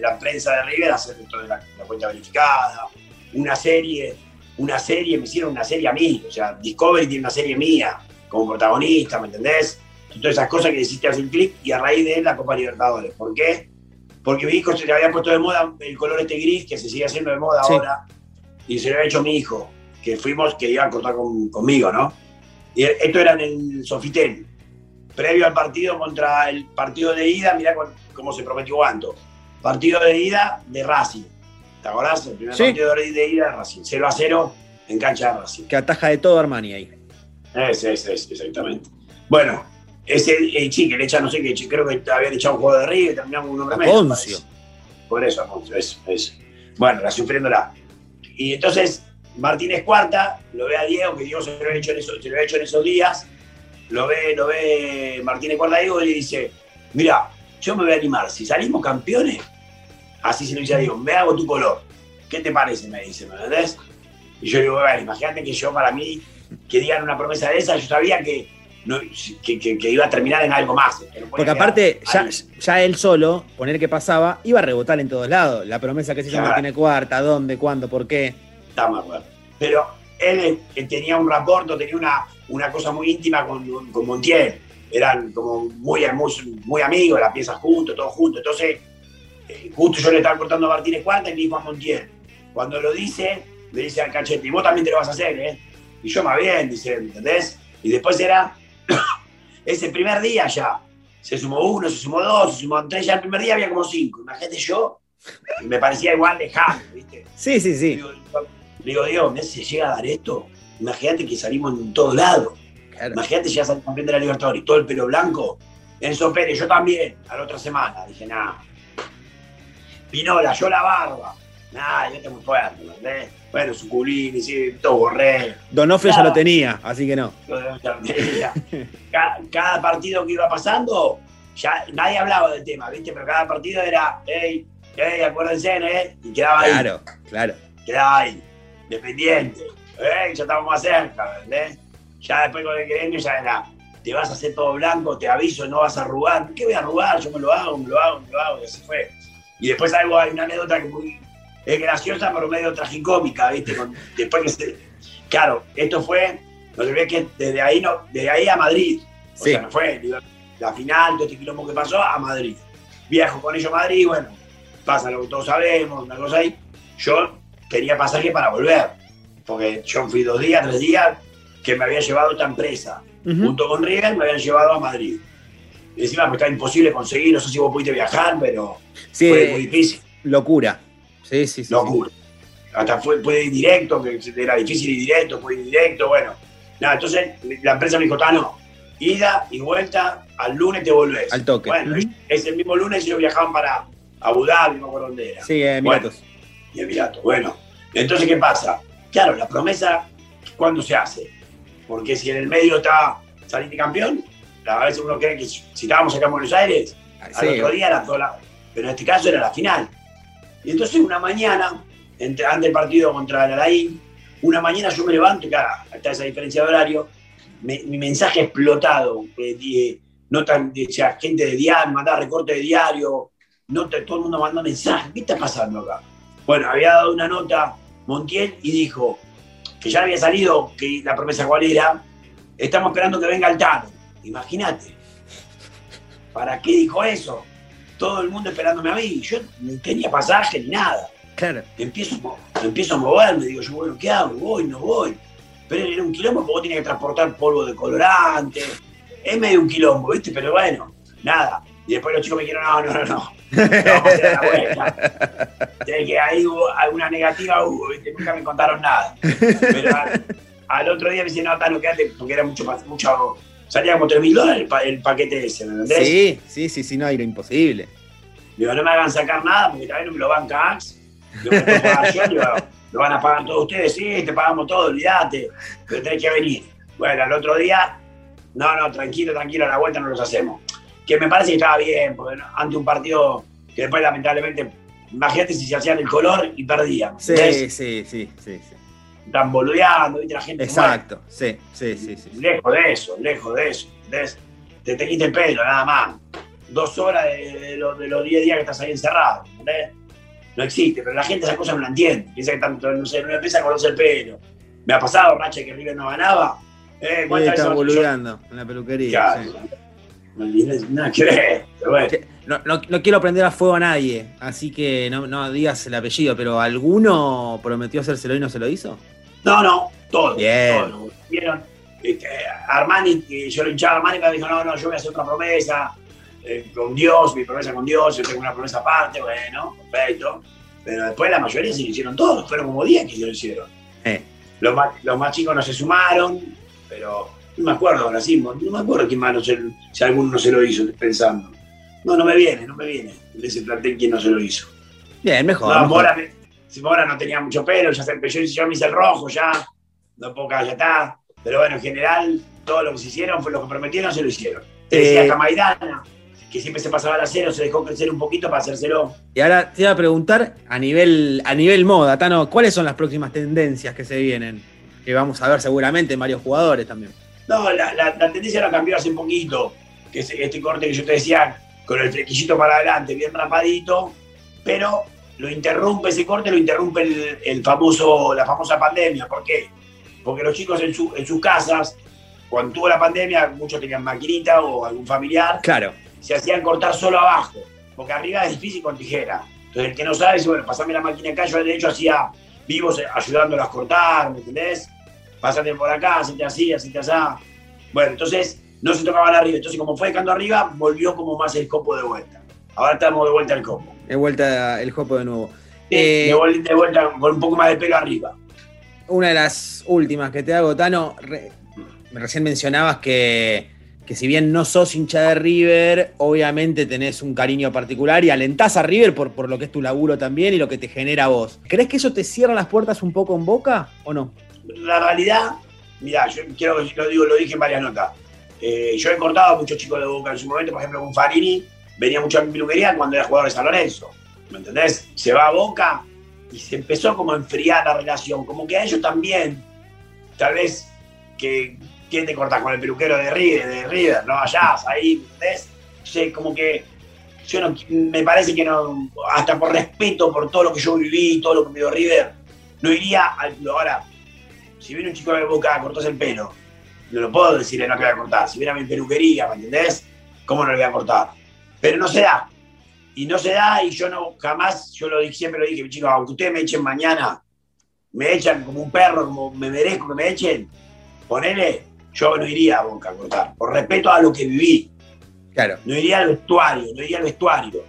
la prensa de River a hacer toda la cuenta verificada. Una serie una serie, me hicieron una serie a mí, o sea, Discovery tiene una serie mía como protagonista, ¿me entendés? Todas esas cosas que hiciste hacer clic y a raíz de él la Copa Libertadores. ¿Por qué? Porque mi hijo se le había puesto de moda el color este gris, que se sigue haciendo de moda ahora, y se lo había hecho mi hijo, que fuimos, que iba a cortar conmigo, ¿no? Y esto era en el Sofitel, previo al partido contra el partido de ida, mirá cómo se prometió cuánto. Partido de ida de Racing ¿Te acordás? El primer partido de ida de Racing. 0 a 0 en cancha de Racing. Que ataja de todo Armani ahí. Ese, ese, ese, exactamente. Bueno, ese el que le echa, no sé qué, creo que habían echado un juego de River y terminamos un nombre medio. Por eso, Aponcio, eso, eso. Bueno, la sufriéndola. Y entonces, Martínez cuarta, lo ve a Diego, que Diego se lo, ha hecho en esos, se lo ha hecho en esos días, lo ve, lo ve Martínez Diego y le dice, mira, yo me voy a animar, si salimos campeones, Así se lo dice a Diego, me hago tu color. ¿Qué te parece? Me dice, ¿me entendés? Y yo digo, bueno, imagínate que yo para mí, que digan una promesa de esa, yo sabía que, que, iba a terminar en algo más. Porque aparte, ya, él solo, poner que pasaba, iba a rebotar en todos lados. La promesa que se llama tiene cuarta, dónde, cuándo, por qué. Está más bueno. Pero él, tenía un rapporto, tenía una, una cosa muy íntima con, con Montiel. Eran como muy, muy, muy amigos, las piezas juntos, todos juntos. Entonces, justo yo le estaba cortando a Martínez Cuarta y me dijo a Montiel. Cuando lo dice, le dice al cachete, y vos también te lo vas a hacer, ¿eh? Y yo más bien, dice, ¿entendés? Y después era ese primer día ya. Se sumó uno, se sumó dos, se sumó tres, ya el primer día había como cinco. Imagínate yo, me parecía igual lejano, ¿viste? Sí, sí, sí. Digo, digo, Dios, se llega a dar esto, imagínate que salimos en todos lados. Imagínate ya salir campeón de la Libertadores y todo el pelo blanco. Enzo Pérez, yo también, a la otra semana. Dije, nada, Pinola, yo la barba. Nada, yo estoy muy fuerte, ¿entendés? Bueno, su culín, sí, todo borré. Donofrio ya lo tenía, así que no. cada, cada, partido que iba pasando, ya nadie hablaba del tema, ¿viste? Pero cada partido era, hey, hey, acuérdense, ¿eh? Y quedaba ahí. Claro, claro. Quedaba ahí, dependiente. Hey, ya estamos más cerca, ¿entendés? Ya después con el gremio ya era, te vas a hacer todo blanco, te aviso, no vas a arrugar. ¿Qué voy a arrugar? Yo me lo hago, me lo hago, me lo hago, y así fue. Y después algo, hay una anécdota que muy, es graciosa, pero medio tragicómica, ¿viste? Con- después que se- Claro, esto fue, no se ve que desde ahí, no, desde ahí a Madrid. O Sí. sea, no fue la final, todo este quilombo que pasó, a Madrid. Viajo con ellos a Madrid, bueno, pasa lo que todos sabemos, una cosa ahí. Yo tenía pasaje para volver, porque yo fui dos días, tres días, que me había llevado esta empresa. Junto con River me habían llevado a Madrid. Y encima pues, está imposible conseguir, no sé si vos pudiste viajar, pero Sí, fue muy difícil, locura. Sí, sí, sí. locura. Hasta fue, puede ir directo, que era difícil ir directo, puede ir directo, bueno. Nada, entonces la empresa me dijo, no, ida y vuelta, al lunes te volvés. Al toque. Bueno, Ujú. ese mismo lunes ellos viajaban para Abu Dhabi, no me acuerdo dónde era. Sí, eh, Bueno. Y Emiratos. Bueno, entonces, ¿qué pasa? Claro, la promesa, ¿cuándo se hace? Porque si en el medio está salir campeón, a veces uno cree que si estábamos acá en Buenos Aires, al Sí, otro día era toda la- Pero en este caso era la final. Y entonces una mañana, entre, antes del partido contra el Alain, una mañana yo me levanto y claro, está esa diferencia de horario, me- mi mensaje explotado, eh, di- nota, de- o sea, gente de diario, mandaba recorte de diario, todo el mundo mandó mensajes, ¿qué está pasando acá? Bueno, había dado una nota Montiel y dijo que ya había salido, que la promesa cuál era, estamos esperando que venga el Tano. Imagínate. ¿Para qué dijo eso? Todo el mundo esperándome a mí. Yo ni tenía pasaje ni nada. Claro. Empiezo, empiezo a moverme, digo yo, bueno, ¿qué hago? ¿Voy? ¿No voy? Pero era un quilombo porque vos tenías que transportar polvo de colorante. Es medio un quilombo, ¿viste? Pero bueno, nada. Y después los chicos me dijeron, no, no, no, no. Vamos a la vuelta. Que ahí hubo alguna negativa hubo, ¿viste? Nunca me contaron nada. Pero al, al otro día me dicen, no, Tano, quédate, porque era mucho, mucho salía como 3 mil dólares el, pa- el paquete ese, ¿me entendés? Sí, sí, sí, sí, no, era imposible. Digo, no me hagan sacar nada porque también no me lo banca me lo pagar yo, digo, lo van a pagar todos ustedes, sí, te pagamos todo, olvídate, pero tenés que venir. Bueno, al otro día, no, no, tranquilo, tranquilo, a la vuelta no los hacemos. Que me parece que estaba bien, porque ante un partido que después lamentablemente, imagínate si se hacían el color y perdían. Sí, sí, sí, sí, sí. Están boludeando, viste la gente. Exacto, sí, sí, sí, sí. Lejos de eso, lejos de eso. ¿entendés? Te teñiste el pelo, nada más. Dos horas de, de los, de los 10 días que estás ahí encerrado. ¿entendés? No existe, pero la gente esas cosas no la entiende. Piensa que tanto, no sé, no empieza a conocer el pelo. Me ha pasado, Racha, que River no ganaba. Eh, ¿cuántas veces yo- boludeando en la peluquería. Sí. No, no, nada que ver. Pero bueno. Che, No, no- no quiero prender a fuego a nadie, así que no, no digas el apellido, pero ¿alguno prometió hacérselo y no se lo hizo? No, no, todo. Bien. todo. Vieron, este, Armani, yo lo hinchaba a Armani, me dijo, no, no, yo voy a hacer otra promesa eh, con Dios, mi promesa con Dios, yo tengo una promesa aparte, bueno, perfecto. Pero después la mayoría se lo hicieron todos, fueron como 10 que se lo hicieron. Eh. Los, más, los más chicos no se sumaron, pero no me acuerdo ahora sí, no me acuerdo quién más no se- si alguno no se lo hizo, pensando. No, no me viene, no me viene. De ese plantel quién no se lo hizo. Bien, mejor. No, mejor. Mora, si Mora no tenía mucho pelo, ya se empezó, yo me hice el rojo ya, no puedo ya está. Pero bueno, en general, todo lo que se hicieron fue lo que prometieron, se lo hicieron. Te decía Eh. Camaidana, que siempre se pasaba al acero, se dejó crecer un poquito para hacérselo. Y ahora te iba a preguntar a nivel, a nivel moda, Tano, ¿cuáles son las próximas tendencias que se vienen? Que vamos a ver seguramente en varios jugadores también. No, la, la- la tendencia la cambió hace poquito, que es este corte que yo te decía, con el flequillito para adelante, bien rapadito, pero lo interrumpe ese corte, lo interrumpe el, el famoso, la famosa pandemia. ¿Por qué? Porque los chicos en, su- en sus casas, cuando tuvo la pandemia, muchos tenían maquinita o algún familiar, Claro. se hacían cortar solo abajo, porque arriba es difícil con tijera. Entonces el que no sabe dice, bueno, pasame la máquina acá, yo de hecho hacía vivos ayudándolos a cortar, ¿me entendés? Pásate por acá, hacete así, hacete así. Bueno, entonces no se tocaban arriba. Entonces como fue dejando arriba, volvió como más el copo de vuelta. Ahora estamos de vuelta al copo. De vuelta el jopo de nuevo. de, Eh, de vuelta con un poco más de pelo arriba. una de las últimas que te hago, Tano, re- recién mencionabas que, que si bien no sos hincha de River, obviamente tenés un cariño particular y alentás a River por, por lo que es tu laburo también y lo que te genera a vos. ¿Crees que eso te cierra las puertas un poco en boca o no? La realidad, mirá, yo quiero lo digo, lo dije en varias notas. Eh, yo he cortado a muchos chicos de Boca en su momento, por ejemplo, con Farini, venía mucho a mi peluquería cuando era jugador de San Lorenzo. ¿Me entendés? Se va a Boca y se empezó como a enfriar la relación, como que a ellos también, tal vez que ¿quién te cortás con el peluquero de River? De River, no vayas ahí, ¿entendés? Sé, como que yo no, me parece que no, hasta por respeto por todo lo que yo viví, todo lo que me dio River, no iría al ahora. Si viene un chico de boca a cortarse el pelo, no lo puedo decirle no que voy a cortar. Si viene a mi peluquería, ¿me entendés? ¿Cómo no le voy a cortar? Pero no se da. Y no se da, y yo no, jamás, yo lo dije, siempre lo dije, chicos, aunque ustedes me echen mañana, me echan como un perro, como me merezco que me echen, ponele, yo no iría a Boca a cortar, por respeto a lo que viví. Claro. No iría al vestuario, no iría al vestuario.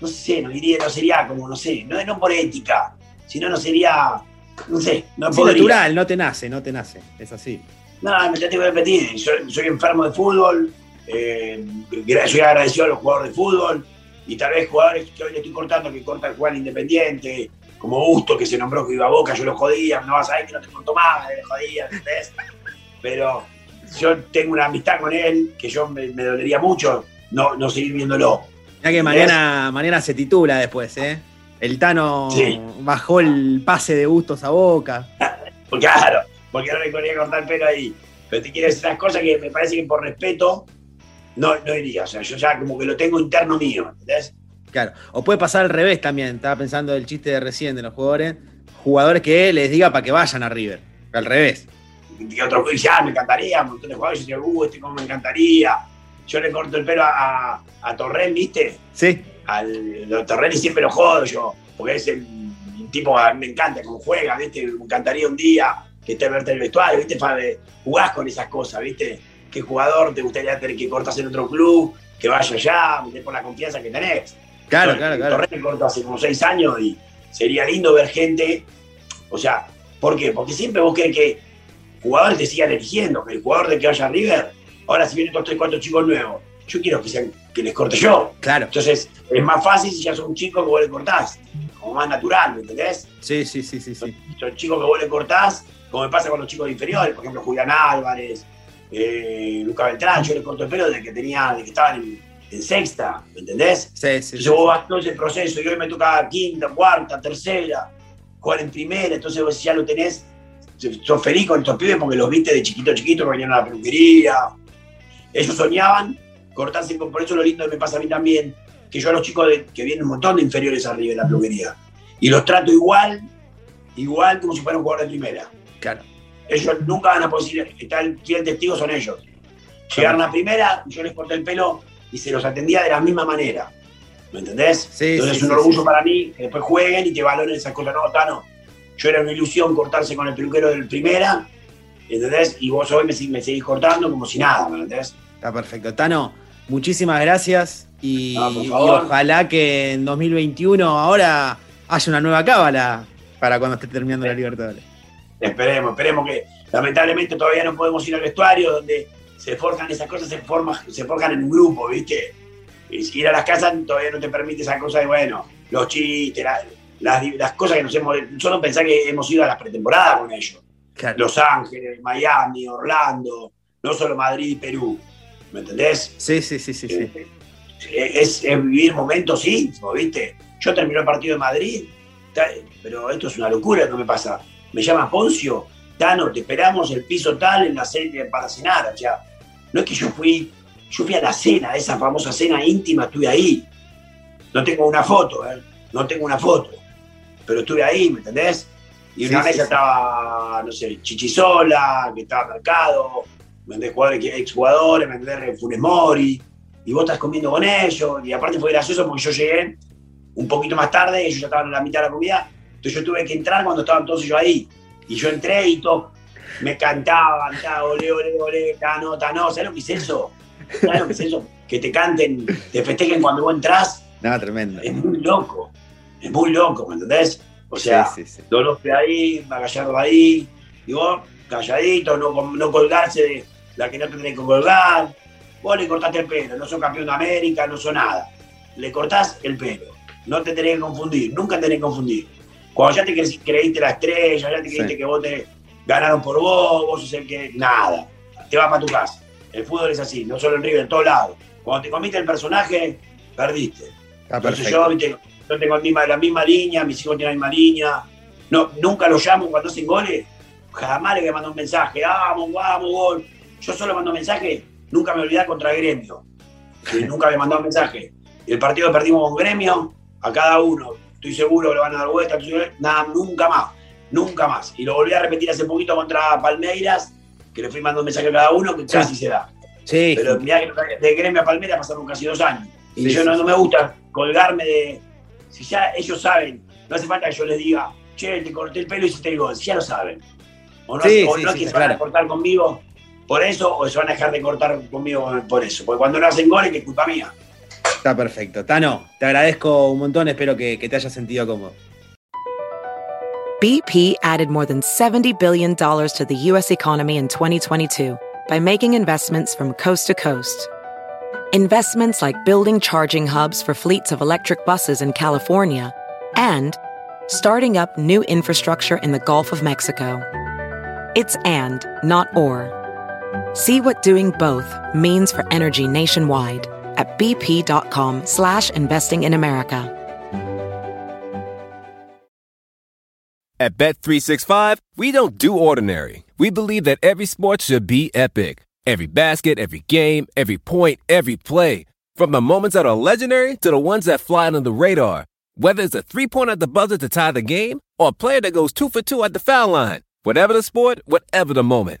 No sé, no iría, no sería como, no sé, no, no por ética, sino no sería, no sé, no Sí, podría. natural, no te nace, no te nace. Es así. No, me tengo que repetir. Soy enfermo de fútbol, eh, soy agradecido a los jugadores de fútbol y tal vez jugadores que hoy le estoy cortando que cortan jugar independiente, como Busto que se nombró que iba a Boca, yo lo jodía, no vas a ver que no te corto más, le jodía, ¿entendés? Pero yo tengo una amistad con él que yo me, me dolería mucho no, no seguir viéndolo. Ya que mañana, mañana se titula después, ¿eh? El Tano Sí. bajó el pase de gustos a boca. Claro, porque no le quería cortar el pelo ahí. Pero te quiero decir las cosas que me parece que por respeto no, no iría. O sea, yo ya como que lo tengo interno mío, ¿entendés? Claro. O puede pasar al revés también. Estaba pensando el chiste de recién de los jugadores. Jugadores que les diga para que vayan a River. Al revés. Y otro dice, ah, me encantaría, un montón de jugadores, yo digo, uh, este cómo me encantaría. Yo le corto el pelo a, a, a Torren, ¿viste? Sí. Al a Torren y siempre lo jodo yo, porque es el, tipo, a mí me encanta cómo juega, ¿viste? Me encantaría un día que esté verte en el vestuario, ¿viste? Jugás con esas cosas, ¿viste? ¿Qué jugador te gustaría tener que cortas en otro club, que vaya allá, por la confianza que tenés? Claro, claro, claro. Torren cortó hace como seis años y sería lindo ver gente. O sea, ¿por qué? Porque siempre vos querés que jugadores te sigan eligiendo, que el jugador de que vaya a River, ahora si vienen estos tres, cuatro chicos nuevos, yo quiero que, sean, que les corte yo. Claro. Entonces, es más fácil si ya son un chico que vos le cortás, como más natural, ¿me entendés? Sí, sí, sí, sí, sí. Son chicos que vos le cortás, como me pasa con los chicos inferiores, por ejemplo, Julián Álvarez, eh, Luca Beltrán, yo le corto el pelo desde que tenía, desde que estaban en, en sexta, ¿me entendés? Sí, sí, Entonces vos vas todo ese proceso y hoy me toca quinta, cuarta, tercera, jugar en primera, entonces vos ya lo tenés, sos feliz con estos pibes porque los viste de chiquito a chiquito venían a la peluquería. Ellos soñaban cortarse, por eso lo lindo que me pasa a mí también, que yo a los chicos de- que vienen un montón de inferiores arriba en la peluquería, y los trato igual, igual como si fueran un jugador de primera. Claro. Ellos nunca van a poder el fiel testigo son ellos. Llegaron a primera, yo les corté el pelo y se los atendía de la misma manera. ¿Me entendés? Sí, Entonces sí, es un orgullo sí. para mí que después jueguen y te valoren esas cosas. No, Tano, yo era una ilusión cortarse con el peluquero del primera, ¿entendés? Y vos hoy me, me seguís cortando como si nada, ¿me entendés? Está perfecto. Tano, muchísimas gracias y, ojalá que en 2021 ahora haya una nueva cábala para cuando esté terminando la Libertadores. Esperemos, esperemos que lamentablemente todavía no podemos ir al vestuario donde se forjan esas cosas, se, forma, se forjan en un grupo, ¿viste? Y si ir a las casas todavía no te permite esa cosa de, bueno, los chistes, la- las, las cosas que nos hemos... Solo pensar que hemos ido a las pretemporadas con ellos. Claro. Los Ángeles, Miami, Orlando, no solo Madrid y Perú. ¿Me entendés? Sí, sí, sí, sí, sí. Eh, Es, es vivir momentos íntimos, ¿viste? Yo terminé el partido de Madrid, pero esto es una locura que me pasa. Me llama Poncio, Tano, te esperamos el piso tal en la cena para cenar. O sea, no es que yo fui, yo fui a la cena, esa famosa cena íntima, estuve ahí. No tengo una foto, ¿eh? No tengo una foto. Pero estuve ahí, ¿me entendés? Y Sí, una sí, mesa sí. estaba, no sé, Chichisola, que estaba Mercado, ¿me entendés? Jugadores, exjugadores, ¿me entendés? Funes Mori y vos estás comiendo con ellos, y aparte fue gracioso porque yo llegué un poquito más tarde, ellos ya estaban en la mitad de la comida, entonces yo tuve que entrar cuando estaban todos ellos ahí, y yo entré y todos me cantaban, ta, ole, ole, ole, tano, tano, ¿sabes lo que es eso? ¿Sabes lo que es eso? Que te canten, te festejen cuando vos entrás, Nada, tremendo. es muy loco, es muy loco, ¿me entendés? O sea, sí, sí, sí. Dolofre ahí, Magallardo ahí, y vos calladito, no, no colgarse de la que no te tenés que colgar. Vos le cortaste el pelo, no sos campeón de América, no sos nada. Le cortás el pelo, no te tenés que confundir, nunca te tenés que confundir. Cuando ya te cre- creíste la estrella, ya te creíste Sí. que vos te ganaron por vos, vos sos el que. Nada, te vas para tu casa. El fútbol es así, no solo en River, en todos lados. Cuando te comiste el personaje, perdiste. Está Entonces yo, viste, yo tengo la misma, línea, mis hijos tienen la misma línea. No, nunca los llamo cuando hacen goles. Jamás le voy a mandar un mensaje, vamos, vamos, gol. Yo solo mando mensaje, nunca me olvidé contra el gremio. nunca me mandó un mensaje. Y el partido que perdimos con gremio, a cada uno, estoy seguro que le van a dar vuelta, nada, nunca más, nunca más. Y lo volví a repetir hace poquito contra Palmeiras, que le fui mandando un mensaje a cada uno, que casi se da. Sí. Pero mirá que de gremio a Palmeiras pasaron casi dos años. Y yo no, me gusta colgarme de. Si ya ellos saben, no hace falta que yo les diga, che, te corté el pelo y hiciste el gol. Si ya lo saben. O no, o no es que se van a cortar conmigo por eso o se van a dejar de cortar conmigo por eso. Porque cuando no hacen goles, que es culpa mía. Está perfecto. Tano, te agradezco un montón. Espero que, que te hayas sentido cómodo. BP added more than $70 billion to the U.S. economy in 2022 by making investments from coast to coast. Investments like building charging hubs for fleets of electric buses in California and starting up new infrastructure in the Gulf of Mexico. It's and, not or. See what doing both means for energy nationwide at bp.com slash investing in America. At Bet365, we don't do ordinary. We believe that every sport should be epic. Every basket, every game, every point, every play. From the moments that are legendary to the ones that fly under the radar. Whether it's a three-pointer at the buzzer to tie the game or a player that goes two for two at the foul line. Whatever the sport, whatever the moment.